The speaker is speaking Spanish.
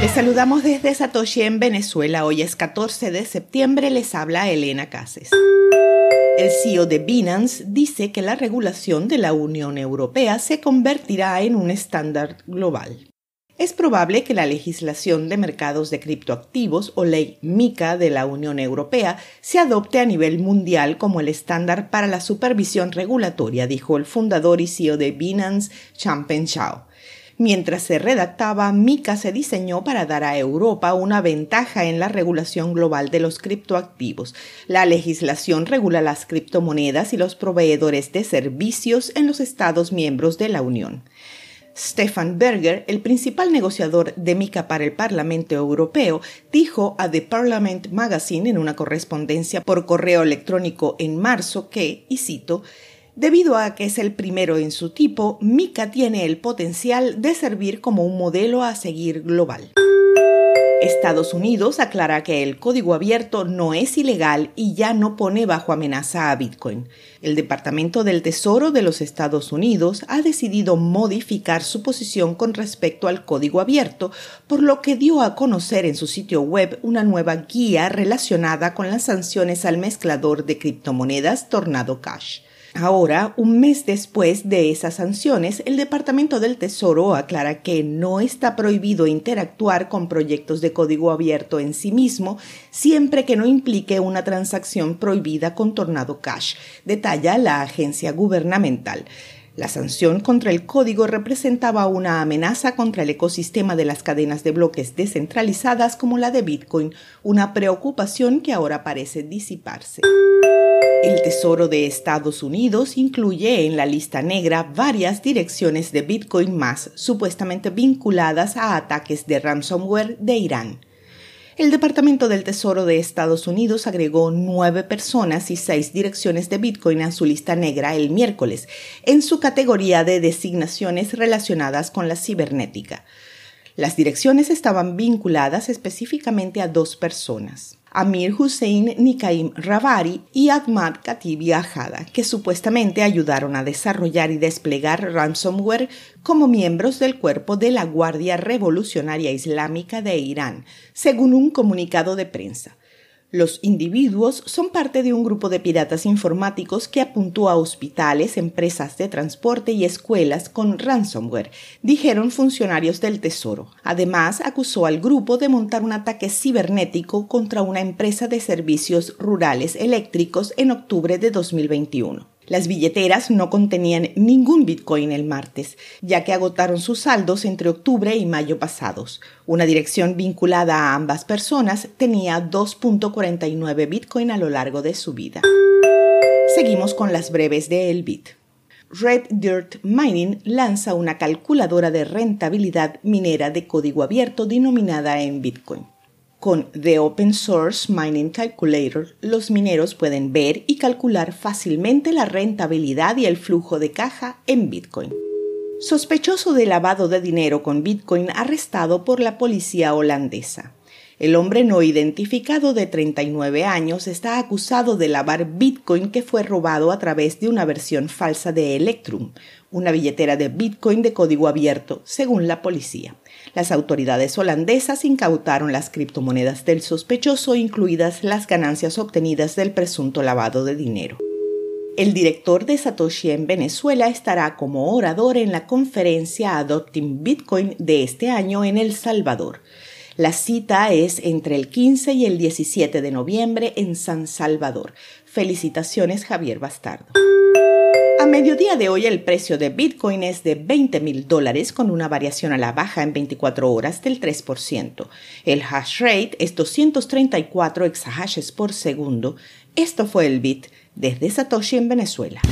Les saludamos desde Satoshi en Venezuela. Hoy es 14 de septiembre. Les habla Elena Cases. El CEO de Binance dice que la regulación de la Unión Europea se convertirá en un estándar global. Es probable que la legislación de mercados de criptoactivos o ley MICA de la Unión Europea se adopte a nivel mundial como el estándar para la supervisión regulatoria, dijo el fundador y CEO de Binance, Changpeng Zhao. Mientras se redactaba, MICA se diseñó para dar a Europa una ventaja en la regulación global de los criptoactivos. La legislación regula las criptomonedas y los proveedores de servicios en los Estados miembros de la Unión. Stefan Berger, el principal negociador de MICA para el Parlamento Europeo, dijo a The Parliament Magazine en una correspondencia por correo electrónico en marzo que, y cito, Debido a que es el primero en su tipo, Mika tiene el potencial de servir como un modelo a seguir global. Estados Unidos aclara que el código abierto no es ilegal y ya no pone bajo amenaza a Bitcoin. El Departamento del Tesoro de los Estados Unidos ha decidido modificar su posición con respecto al código abierto, por lo que dio a conocer en su sitio web una nueva guía relacionada con las sanciones al mezclador de criptomonedas Tornado Cash. Ahora, un mes después de esas sanciones, el Departamento del Tesoro aclara que no está prohibido interactuar con proyectos de código abierto en sí mismo, siempre que no implique una transacción prohibida con Tornado Cash, detalla la agencia gubernamental. La sanción contra el código representaba una amenaza contra el ecosistema de las cadenas de bloques descentralizadas como la de Bitcoin, una preocupación que ahora parece disiparse. El Tesoro de Estados Unidos incluye en la lista negra varias direcciones de Bitcoin más supuestamente vinculadas a ataques de ransomware de Irán. El Departamento del Tesoro de Estados Unidos agregó nueve personas y seis direcciones de Bitcoin a su lista negra el miércoles, en su categoría de designaciones relacionadas con la cibernética. Las direcciones estaban vinculadas específicamente a dos personas. Amir Hussein Nikaim Ravari y Ahmad Katibi Ajada, que supuestamente ayudaron a desarrollar y desplegar ransomware como miembros del cuerpo de la Guardia Revolucionaria Islámica de Irán, según un comunicado de prensa. Los individuos son parte de un grupo de piratas informáticos que apuntó a hospitales, empresas de transporte y escuelas con ransomware, dijeron funcionarios del Tesoro. Además, acusó al grupo de montar un ataque cibernético contra una empresa de servicios rurales eléctricos en octubre de 2021. Las billeteras no contenían ningún Bitcoin el martes, ya que agotaron sus saldos entre octubre y mayo pasados. Una dirección vinculada a ambas personas tenía 2.49 Bitcoin a lo largo de su vida. Seguimos con las breves de El Bit. Red Dirt Mining lanza una calculadora de rentabilidad minera de código abierto denominada en Bitcoin. Con The Open Source Mining Calculator, los mineros pueden ver y calcular fácilmente la rentabilidad y el flujo de caja en Bitcoin. Sospechoso de lavado de dinero con Bitcoin arrestado por la policía holandesa. El hombre no identificado de 39 años está acusado de lavar Bitcoin que fue robado a través de una versión falsa de Electrum, una billetera de Bitcoin de código abierto, según la policía. Las autoridades holandesas incautaron las criptomonedas del sospechoso, incluidas las ganancias obtenidas del presunto lavado de dinero. El director de Satoshi en Venezuela estará como orador en la conferencia Adopting Bitcoin de este año en El Salvador. La cita es entre el 15 y el 17 de noviembre en San Salvador. Felicitaciones Javier Bastardo. A mediodía de hoy el precio de Bitcoin es de 20 mil dólares con una variación a la baja en 24 horas del 3%. El hash rate es 234 exahashes por segundo. Esto fue el Bit desde Satoshi en Venezuela.